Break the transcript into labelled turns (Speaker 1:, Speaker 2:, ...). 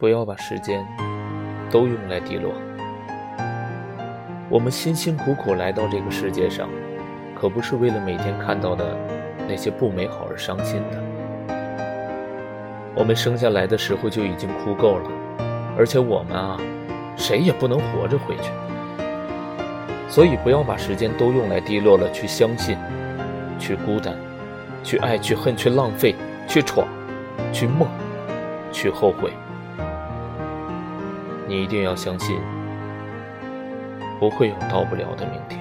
Speaker 1: 不要把时间都用来低落。我们辛辛苦苦来到这个世界上，可不是为了每天看到的那些不美好而伤心的。我们生下来的时候就已经哭够了，而且我们啊，谁也不能活着回去。所以不要把时间都用来低落了，去相信，去孤单，去爱，去恨，去浪费，去闯，去梦，去后悔。你一定要相信，不会有到不了的明天。